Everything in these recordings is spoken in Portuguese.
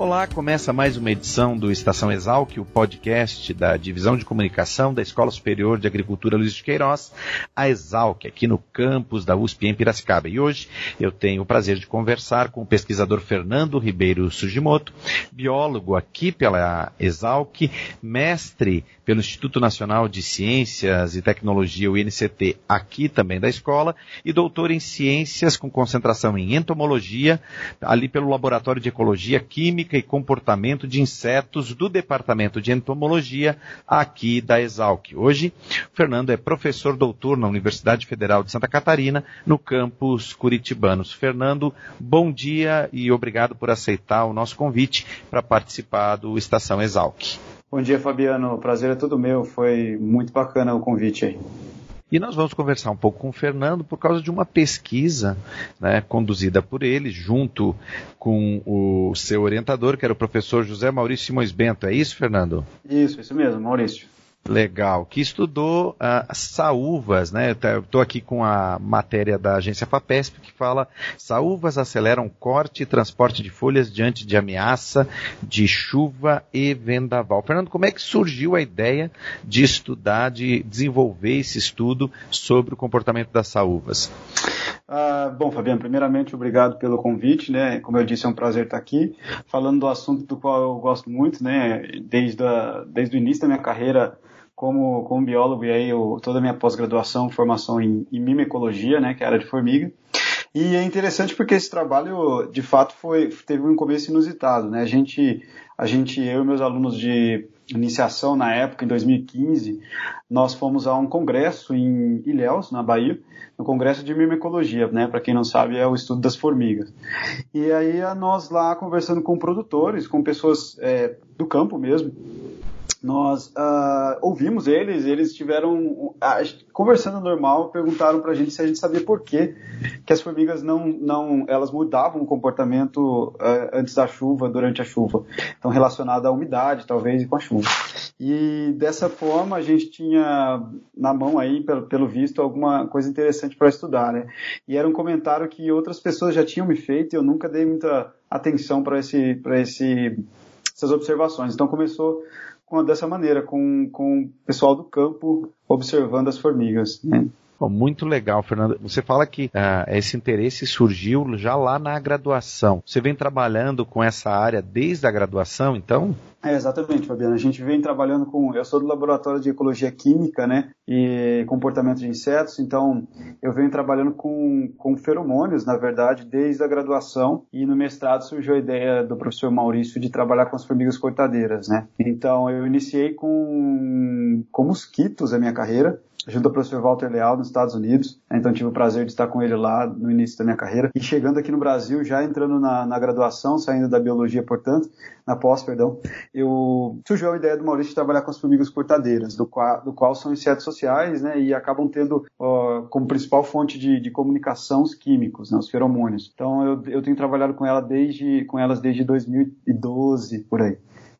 Olá, começa mais uma edição do Estação Exalc, o podcast da Divisão de Comunicação da Escola Superior de Agricultura Luiz de Queiroz, a Exalc, aqui no campus da USP em Piracicaba. E hoje eu tenho o prazer de conversar com o pesquisador Fernando Ribeiro Sugimoto, biólogo aqui pela Exalc, mestre pelo Instituto Nacional de Ciências e Tecnologia, o INCT, aqui também da escola, e doutor em Ciências com concentração em Entomologia, ali pelo Laboratório de Ecologia Química e Comportamento de Insetos do Departamento de Entomologia aqui da Exalc. Hoje, Fernando é professor doutor na Universidade Federal de Santa Catarina, no campus Curitibanos. Fernando, bom dia e obrigado por aceitar o nosso convite para participar do Estação Exalc. Bom dia, Fabiano. O prazer é todo meu. Foi muito bacana o convite aí. E nós vamos conversar um pouco com o Fernando por causa de uma pesquisa né, conduzida por ele, junto com o seu orientador, que era o professor José Maurício Simões Bento. É isso, Fernando? Isso, isso mesmo, Maurício. Legal, que estudou uh, saúvas, né? Estou aqui com a matéria da agência FAPESP que fala saúvas aceleram corte e transporte de folhas diante de ameaça de chuva e vendaval. Fernando, como é que surgiu a ideia de estudar, de desenvolver esse estudo sobre o comportamento das saúvas? Ah, bom, Fabiano, primeiramente, obrigado pelo convite, né? Como eu disse, é um prazer estar aqui, falando do assunto do qual eu gosto muito, né? Desde, a, desde o início da minha carreira como, como biólogo e aí eu, toda a minha pós-graduação, formação em, em mimecologia, né, que é a área de formiga. E é interessante porque esse trabalho, de fato, foi teve um começo inusitado, né? A gente, a gente, eu e meus alunos de iniciação na época, em 2015, nós fomos a um congresso em Ilhéus, na Bahia, no congresso de mimecologia, né? Para quem não sabe, é o estudo das formigas. E aí nós lá conversando com produtores, com pessoas é, do campo mesmo, nós uh, ouvimos eles, eles tiveram uh, conversando normal, perguntaram para a gente se a gente sabia por que que as formigas não, não elas mudavam o comportamento uh, antes da chuva, durante a chuva, então relacionado à umidade, talvez, e com a chuva. E dessa forma a gente tinha na mão aí, pelo, pelo visto, alguma coisa interessante para estudar, né? E era um comentário que outras pessoas já tinham me feito e eu nunca dei muita atenção para esse, esse, essas observações. Então começou com, dessa maneira, com, com o pessoal do campo observando as formigas. Né? Muito legal, Fernando. Você fala que uh, esse interesse surgiu já lá na graduação. Você vem trabalhando com essa área desde a graduação, então? É, exatamente, Fabiana. A gente vem trabalhando com. Eu sou do laboratório de ecologia química, né? E comportamento de insetos, então eu venho trabalhando com, com feromônios, na verdade, desde a graduação. E no mestrado surgiu a ideia do professor Maurício de trabalhar com as formigas cortadeiras, né? Então eu iniciei com, com mosquitos a minha carreira junto ao professor Walter Leal nos Estados Unidos. Então tive o prazer de estar com ele lá no início da minha carreira. E chegando aqui no Brasil, já entrando na, na graduação, saindo da biologia, portanto, na pós, perdão, eu surgiu a ideia do Maurício de trabalhar com as formigas cortadeiras, do qual, do qual são insetos sociais, né, e acabam tendo como principal fonte de, de comunicação os químicos, né, os feromônios. Então eu, eu tenho trabalhado com, ela desde, com elas desde 2012, por aí.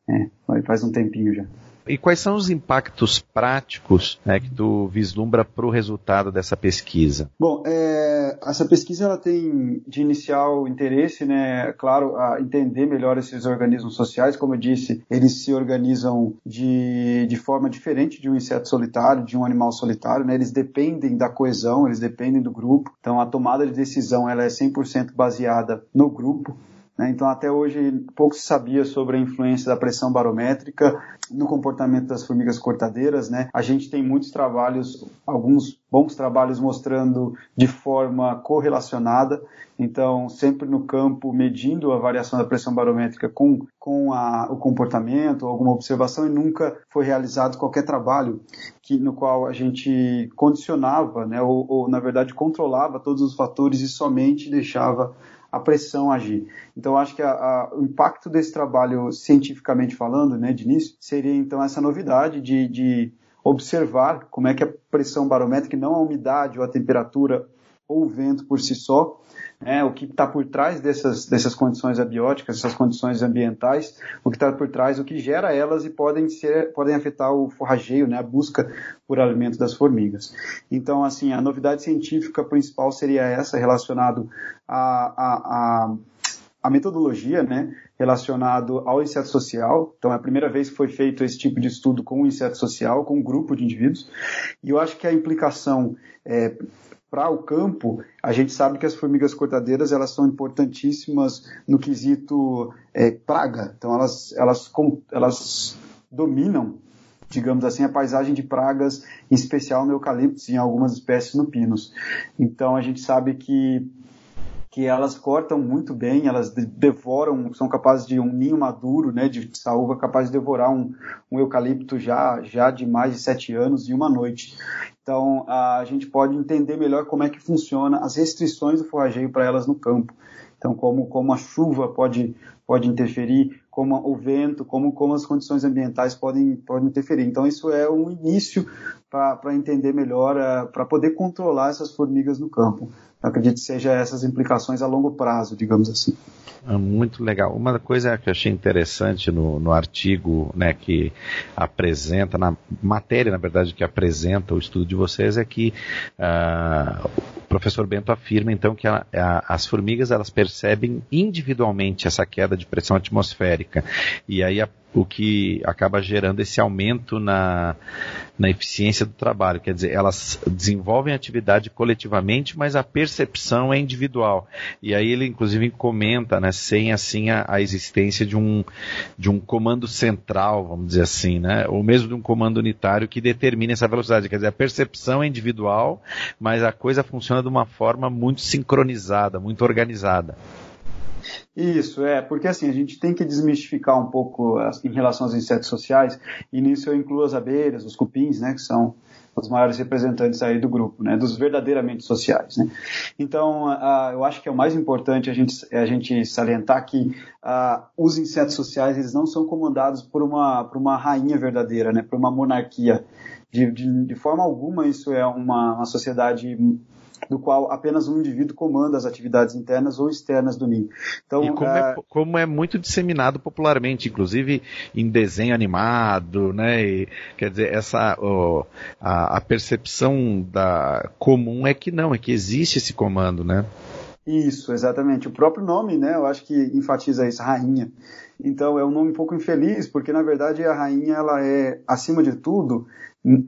É, faz um tempinho já. E quais são os impactos práticos né, que tu vislumbra para o resultado dessa pesquisa? Bom, é, essa pesquisa ela tem de inicial interesse, né, claro, a entender melhor esses organismos sociais. Como eu disse, eles se organizam de, de forma diferente de um inseto solitário, de um animal solitário. Né, eles dependem da coesão, eles dependem do grupo. Então, a tomada de decisão ela é 100% baseada no grupo. Né? Então, até hoje, pouco se sabia sobre a influência da pressão barométrica no comportamento das formigas cortadeiras. Né? A gente tem muitos trabalhos, alguns bons trabalhos mostrando de forma correlacionada, então sempre no campo medindo a variação da pressão barométrica com, com a, o comportamento, alguma observação, e nunca foi realizado qualquer trabalho que, no qual a gente condicionava, né, ou, ou na verdade controlava todos os fatores e somente deixava a pressão agir. Então, acho que a, a, o impacto desse trabalho, cientificamente falando, né, de início, seria então essa novidade de, de observar como é que a pressão barométrica, não a umidade ou a temperatura ou o vento por si só, né, o que está por trás dessas, dessas condições abióticas, essas condições ambientais, o que está por trás, o que gera elas e podem, ser, podem afetar o forrageio, né, a busca por alimento das formigas. Então, assim, a novidade científica principal seria essa, relacionado a, a, a a metodologia, né, relacionado ao inseto social. Então, é a primeira vez que foi feito esse tipo de estudo com o inseto social, com um grupo de indivíduos. E eu acho que a implicação é, para o campo, a gente sabe que as formigas cortadeiras elas são importantíssimas no quesito é, praga. Então elas, elas, elas dominam, digamos assim, a paisagem de pragas, em especial no eucalipto e em algumas espécies no pinus. Então a gente sabe que que elas cortam muito bem, elas devoram, são capazes de um ninho maduro, né, de saúva, capaz de devorar um, um eucalipto já, já de mais de sete anos em uma noite. Então, a gente pode entender melhor como é que funciona as restrições do forrageio para elas no campo. Então, como, como a chuva pode, pode interferir, como o vento, como, como as condições ambientais podem, podem interferir. Então, isso é um início para entender melhor, uh, para poder controlar essas formigas no campo. Eu acredito que seja essas implicações a longo prazo, digamos assim. Ah, muito legal. Uma coisa que eu achei interessante no, no artigo né, que apresenta, na matéria, na verdade, que apresenta o estudo de vocês, é que uh, o professor Bento afirma, então, que a, a, as formigas elas percebem individualmente essa queda de pressão atmosférica. E aí a o que acaba gerando esse aumento na, na eficiência do trabalho. Quer dizer, elas desenvolvem atividade coletivamente, mas a percepção é individual. E aí ele, inclusive, comenta, né, sem assim a, a existência de um, de um comando central, vamos dizer assim, né, ou mesmo de um comando unitário que determine essa velocidade. Quer dizer, a percepção é individual, mas a coisa funciona de uma forma muito sincronizada, muito organizada. Isso, é, porque assim, a gente tem que desmistificar um pouco em relação aos insetos sociais, e nisso eu incluo as abelhas, os cupins, né, que são os maiores representantes aí do grupo, né, dos verdadeiramente sociais, né. Então, eu acho que é o mais importante a gente, é a gente salientar que os insetos sociais, eles não são comandados por uma, por uma rainha verdadeira, né, por uma monarquia. De, de, de forma alguma isso é uma, uma sociedade do qual apenas um indivíduo comanda as atividades internas ou externas do ninho. Então, e como, é, é como é muito disseminado popularmente, inclusive em desenho animado, né? E, quer dizer, essa oh, a, a percepção da comum é que não, é que existe esse comando, né? Isso, exatamente. O próprio nome, né? Eu acho que enfatiza isso, rainha. Então é um nome um pouco infeliz, porque na verdade a rainha ela é, acima de tudo,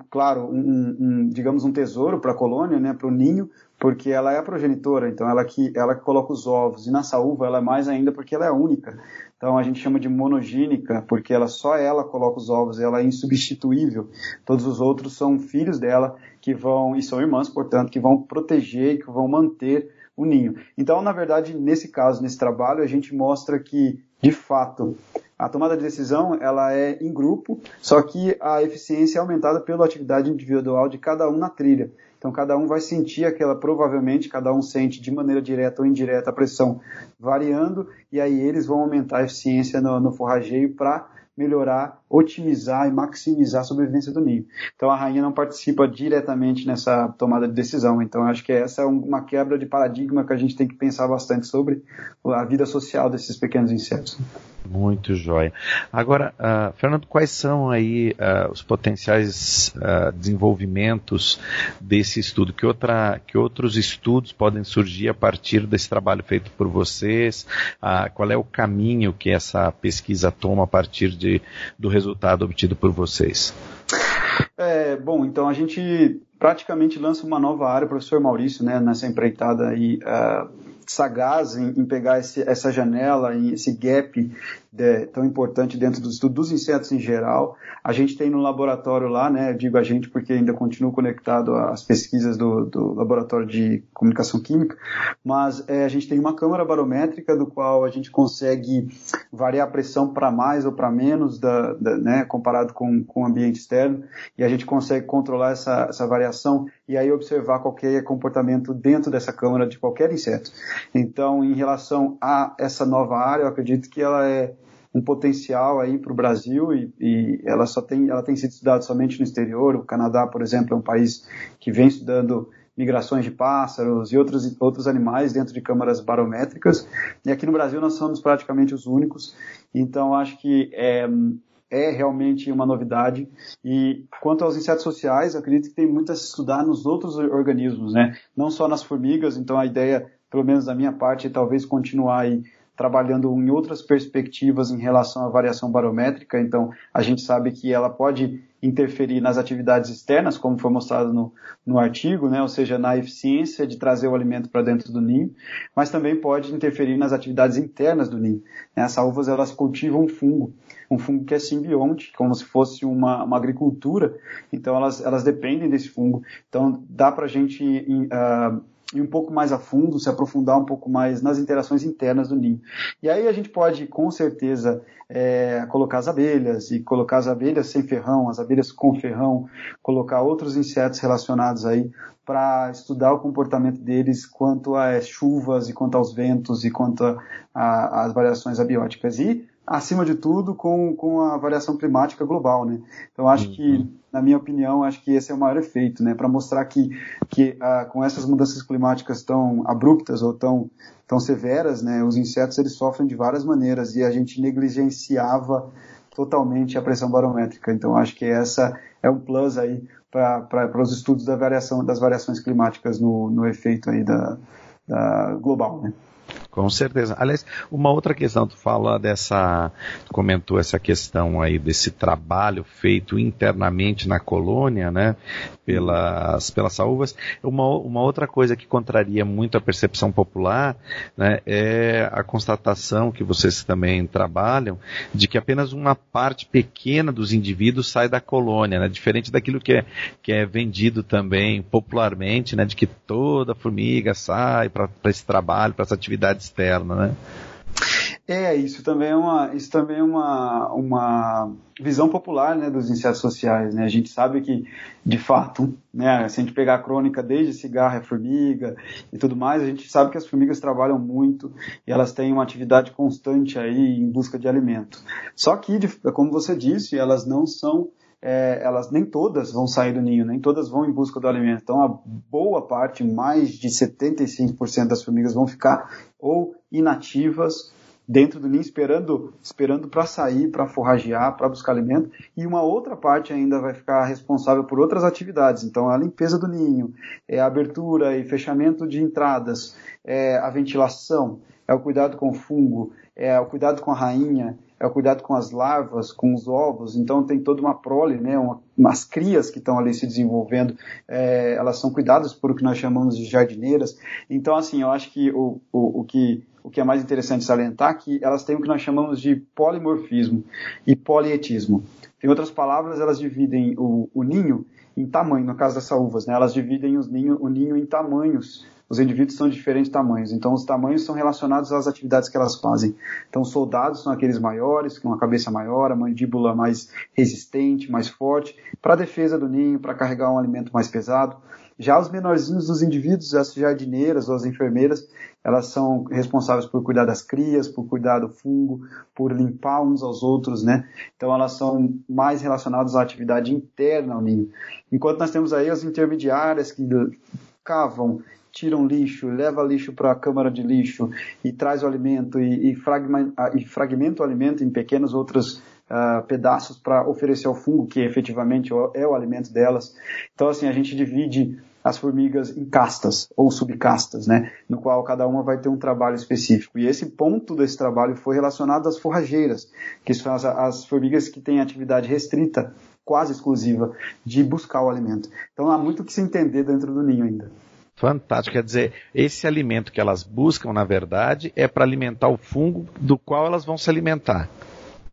claro, um, um, digamos um tesouro para a colônia, né, para o ninho, porque ela é a progenitora, então ela que ela que coloca os ovos. E na saúva ela é mais ainda porque ela é única. Então a gente chama de monogênica, porque ela só ela coloca os ovos, ela é insubstituível. Todos os outros são filhos dela que vão e são irmãs, portanto, que vão proteger que vão manter o ninho. Então, na verdade, nesse caso, nesse trabalho, a gente mostra que, de fato, a tomada de decisão ela é em grupo, só que a eficiência é aumentada pela atividade individual de cada um na trilha. Então cada um vai sentir aquela, provavelmente cada um sente de maneira direta ou indireta a pressão variando, e aí eles vão aumentar a eficiência no, no forrageio para melhorar, otimizar e maximizar a sobrevivência do ninho. Então a rainha não participa diretamente nessa tomada de decisão. Então acho que essa é uma quebra de paradigma que a gente tem que pensar bastante sobre a vida social desses pequenos insetos. Muito jóia. Agora, uh, Fernando, quais são aí uh, os potenciais uh, desenvolvimentos desse estudo? Que, outra, que outros estudos podem surgir a partir desse trabalho feito por vocês? qual é o caminho que essa pesquisa toma a partir de, do resultado obtido por vocês? É, bom, então a gente praticamente lança uma nova área, professor Maurício, né, nessa empreitada aí, sagaz em, em pegar esse, essa janela, esse gap de, tão importante dentro do estudo dos insetos em geral. A gente tem no laboratório lá, né, digo a gente porque ainda continuo conectado às pesquisas do, do laboratório de comunicação química, mas é, a gente tem uma câmara barométrica do qual a gente consegue variar a pressão para mais ou para menos, da, da, né, comparado com, com o ambiente externo, e a gente consegue controlar essa, essa variação e aí observar qualquer comportamento dentro dessa câmara de qualquer inseto. Então, em relação a essa nova área, eu acredito que ela é um potencial aí para o Brasil e, e, ela só tem ela tem sido estudada somente no exterior. O Canadá, por exemplo, é um país que vem estudando migrações de pássaros e outros, outros animais dentro de câmaras barométricas. E aqui no Brasil nós somos praticamente os únicos. Então acho que é, é realmente uma novidade. E quanto aos insetos sociais, acredito que tem muito a se estudar nos outros organismos, né? Não só nas formigas. Então a ideia, pelo menos da minha parte, talvez continuar aí trabalhando em outras perspectivas em relação à variação barométrica. Então, a gente sabe que ela pode interferir nas atividades externas, como foi mostrado no, no artigo, né? ou seja, na eficiência de trazer o alimento para dentro do ninho, mas também pode interferir nas atividades internas do ninho. As salvas elas cultivam um fungo, um fungo que é simbionte, como se fosse uma, uma agricultura, então elas, elas dependem desse fungo. Então, dá para a gente uh, ir um pouco mais a fundo, se aprofundar um pouco mais nas interações internas do ninho. E aí a gente pode, com certeza, é, colocar as abelhas, e colocar as abelhas sem ferrão, as abelhas com ferrão, colocar outros insetos relacionados aí para estudar o comportamento deles quanto às chuvas e quanto aos ventos e quanto às variações abióticas. E acima de tudo, com, com a variação climática global, né? Então, acho uhum. que, na minha opinião, acho que esse é o maior efeito, né? Para mostrar que, que ah, com essas mudanças climáticas tão abruptas ou tão, tão severas, né? Os insetos, eles sofrem de várias maneiras e a gente negligenciava totalmente a pressão barométrica. Então, acho que essa é um plus aí para os estudos da variação, das variações climáticas no, no efeito aí da, da global, né? Com certeza. Aliás, uma outra questão, tu fala dessa, tu comentou essa questão aí desse trabalho feito internamente na colônia, né, pelas, pelas saúvas. Uma, uma outra coisa que contraria muito a percepção popular, né, é a constatação que vocês também trabalham de que apenas uma parte pequena dos indivíduos sai da colônia, né, diferente daquilo que é, que é vendido também popularmente, né, de que toda formiga sai para esse trabalho, para essa atividade externa, né? É, isso também é uma, isso também é uma, uma visão popular né, dos insetos sociais. Né? A gente sabe que, de fato, né, se a gente pegar a crônica desde cigarro e formiga e tudo mais, a gente sabe que as formigas trabalham muito e elas têm uma atividade constante aí em busca de alimento. Só que, como você disse, elas não são é, elas nem todas vão sair do ninho, nem todas vão em busca do alimento. Então, a boa parte, mais de 75% das formigas vão ficar ou inativas dentro do ninho esperando esperando para sair, para forragear, para buscar alimento, e uma outra parte ainda vai ficar responsável por outras atividades. Então, a limpeza do ninho, é a abertura e fechamento de entradas, é a ventilação, é o cuidado com o fungo, é o cuidado com a rainha, é o cuidado com as larvas, com os ovos, então tem toda uma prole, né, uma, umas crias que estão ali se desenvolvendo, é, elas são cuidadas por o que nós chamamos de jardineiras. Então, assim, eu acho que o, o, o que o que é mais interessante salientar é que elas têm o que nós chamamos de polimorfismo e polietismo. Em outras palavras, elas dividem o, o ninho em tamanho, no caso das saúvas, né? elas dividem os ninho, o ninho em tamanhos os indivíduos são de diferentes tamanhos. Então, os tamanhos são relacionados às atividades que elas fazem. Então, os soldados são aqueles maiores, com uma cabeça maior, a mandíbula mais resistente, mais forte, para a defesa do ninho, para carregar um alimento mais pesado. Já os menorzinhos dos indivíduos, as jardineiras ou as enfermeiras, elas são responsáveis por cuidar das crias, por cuidar do fungo, por limpar uns aos outros, né? Então elas são mais relacionadas à atividade interna ao ninho. Enquanto nós temos aí as intermediárias que cavam, tiram lixo, leva lixo para a câmara de lixo e traz o alimento e, e, fragmenta, ah, e fragmenta o alimento em pequenos outros uh, pedaços para oferecer ao fungo, que efetivamente é o alimento delas. Então, assim, a gente divide as formigas em castas ou subcastas, né, no qual cada uma vai ter um trabalho específico. E esse ponto desse trabalho foi relacionado às forrageiras, que são as, as formigas que têm atividade restrita, quase exclusiva, de buscar o alimento. Então há muito que se entender dentro do ninho ainda. Fantástico. Quer dizer, esse alimento que elas buscam, na verdade, é para alimentar o fungo do qual elas vão se alimentar.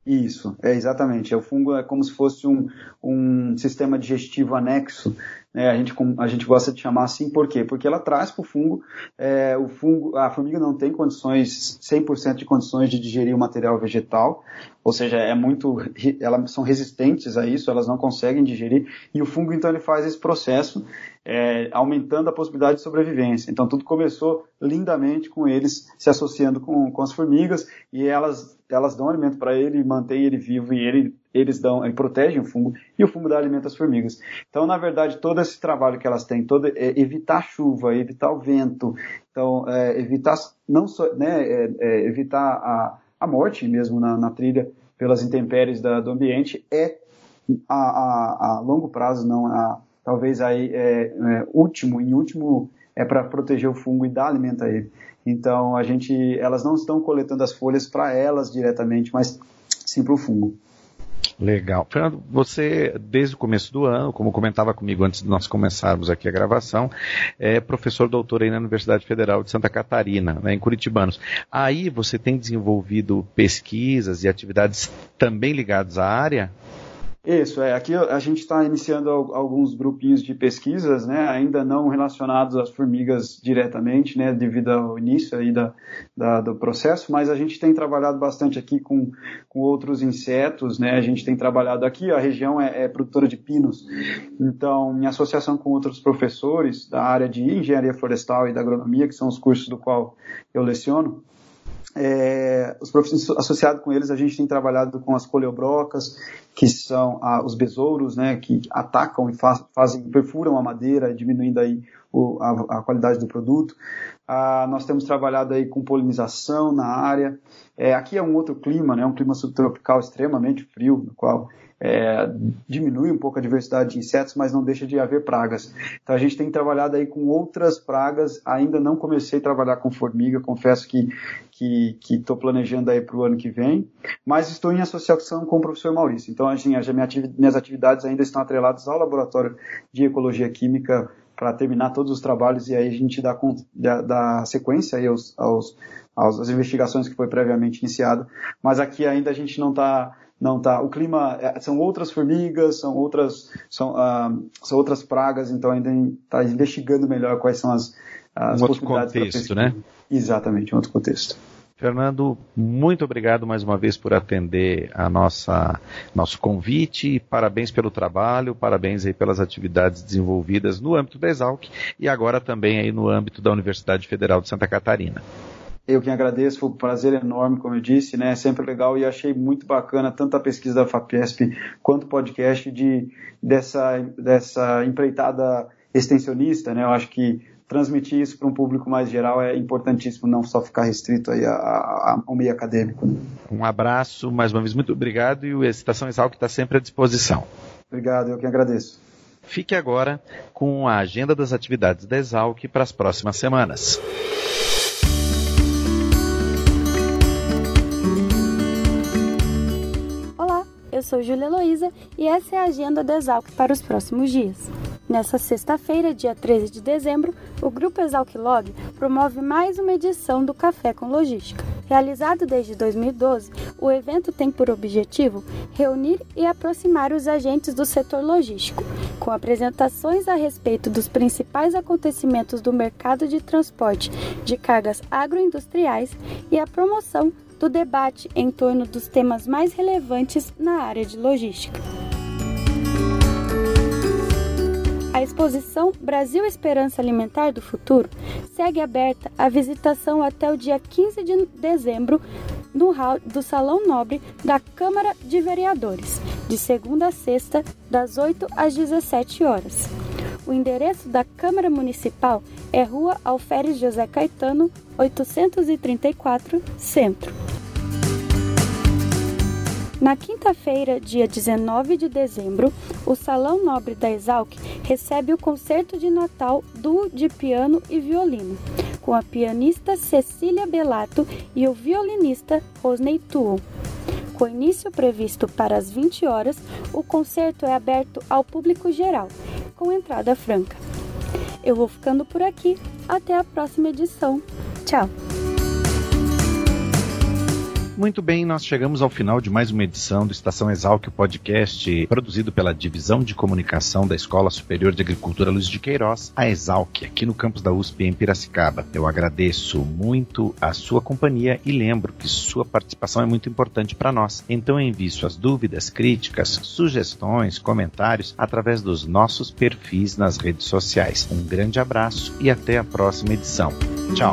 Isso, é exatamente. O fungo é como se fosse um, um sistema digestivo anexo né, a, gente, a gente gosta de chamar assim, por quê? Porque ela traz para é, o fungo, a formiga não tem condições, 100% de condições de digerir o material vegetal, ou seja, é muito, elas são resistentes a isso, elas não conseguem digerir, e o fungo então ele faz esse processo, é, aumentando a possibilidade de sobrevivência. Então tudo começou lindamente com eles se associando com, com as formigas, e elas, elas dão alimento para ele, mantêm ele vivo, e ele, eles dão, ele protegem o fungo, e o fungo dá alimento às formigas. Então, na verdade, todo esse trabalho que elas têm, todo, é, evitar chuva, evitar o vento, então, é, evitar, não só, né, é, é evitar a a morte mesmo na, na trilha pelas intempéries da, do ambiente é a, a, a, longo prazo, não a, talvez aí é, é último, em último é para proteger o fungo e dar alimento a ele. Então a gente, elas não estão coletando as folhas para elas diretamente, mas sim para o fungo. Legal. Fernando, você, desde o começo do ano, como comentava comigo antes de nós começarmos aqui a gravação, é professor doutor aí na Universidade Federal de Santa Catarina, né, em Curitibanos. Aí você tem desenvolvido pesquisas e atividades também ligadas à área? Isso, é. Aqui a gente está iniciando alguns grupinhos de pesquisas, né, ainda não relacionados às formigas diretamente, né, devido ao início aí da, da, do processo, mas a gente tem trabalhado bastante aqui com, com outros insetos, né, a gente tem trabalhado aqui, a região é, é produtora de pinos, então, em associação com outros professores da área de engenharia florestal e da agronomia, que são os cursos do qual eu leciono, é, os professores associados com eles, a gente tem trabalhado com as coleobrocas, que são ah, os besouros, né, que atacam e faz, fazem, perfuram a madeira, diminuindo aí o, a, a, qualidade do produto. Ah, nós temos trabalhado aí com polinização na área. É, aqui é um outro clima, né, um clima subtropical extremamente frio, no qual é, diminui um pouco a diversidade de insetos, mas não deixa de haver pragas. Então a gente tem trabalhado aí com outras pragas, ainda não comecei a trabalhar com formiga, confesso que que estou planejando aí para o ano que vem, mas estou em associação com o professor Maurício. Então, assim, as minhas atividades ainda estão atreladas ao laboratório de ecologia química para terminar todos os trabalhos e aí a gente dá, dá, dá sequência aí aos, aos, às investigações que foi previamente iniciada. Mas aqui ainda a gente não está não tá. O clima é, são outras formigas, são outras são, uh, são outras pragas, então ainda está investigando melhor quais são as, as um outro contexto, né? Exatamente, um outro contexto. Fernando, muito obrigado mais uma vez por atender a nossa nosso convite. Parabéns pelo trabalho, parabéns aí pelas atividades desenvolvidas no âmbito da Exalc e agora também aí no âmbito da Universidade Federal de Santa Catarina. Eu que agradeço, foi um prazer enorme, como eu disse, né? É sempre legal e achei muito bacana tanto a pesquisa da FAPESP quanto o podcast de, dessa, dessa empreitada extensionista, né? Eu acho que transmitir isso para um público mais geral é importantíssimo, não só ficar restrito aí a, a, ao meio acadêmico. Né? Um abraço, mais uma vez, muito obrigado e o Estação Exalc está sempre à disposição. Obrigado, eu que agradeço. Fique agora com a agenda das atividades da Exalc para as próximas semanas. Olá, eu sou Júlia Heloísa e essa é a agenda da Exalc para os próximos dias. Nessa sexta-feira, dia 13 de dezembro, o Grupo Exalquilog promove mais uma edição do Café com Logística. Realizado desde 2012, o evento tem por objetivo reunir e aproximar os agentes do setor logístico, com apresentações a respeito dos principais acontecimentos do mercado de transporte de cargas agroindustriais e a promoção do debate em torno dos temas mais relevantes na área de logística. Exposição Brasil Esperança Alimentar do Futuro segue aberta a visitação até o dia 15 de dezembro no hall do Salão Nobre da Câmara de Vereadores, de segunda a sexta, das 8 às 17 horas. O endereço da Câmara Municipal é Rua Alferes José Caetano, 834, Centro. Na quinta-feira, dia 19 de dezembro, o Salão Nobre da Exalc recebe o concerto de Natal do de piano e violino, com a pianista Cecília Belato e o violinista Rosney Tuon. Com início previsto para as 20 horas, o concerto é aberto ao público geral, com entrada franca. Eu vou ficando por aqui. Até a próxima edição. Tchau! Muito bem, nós chegamos ao final de mais uma edição do Estação Exalc, o podcast produzido pela Divisão de Comunicação da Escola Superior de Agricultura Luiz de Queiroz, a Exalc, aqui no campus da USP em Piracicaba. Eu agradeço muito a sua companhia e lembro que sua participação é muito importante para nós. Então envie suas dúvidas, críticas, sugestões, comentários através dos nossos perfis nas redes sociais. Um grande abraço e até a próxima edição. Tchau.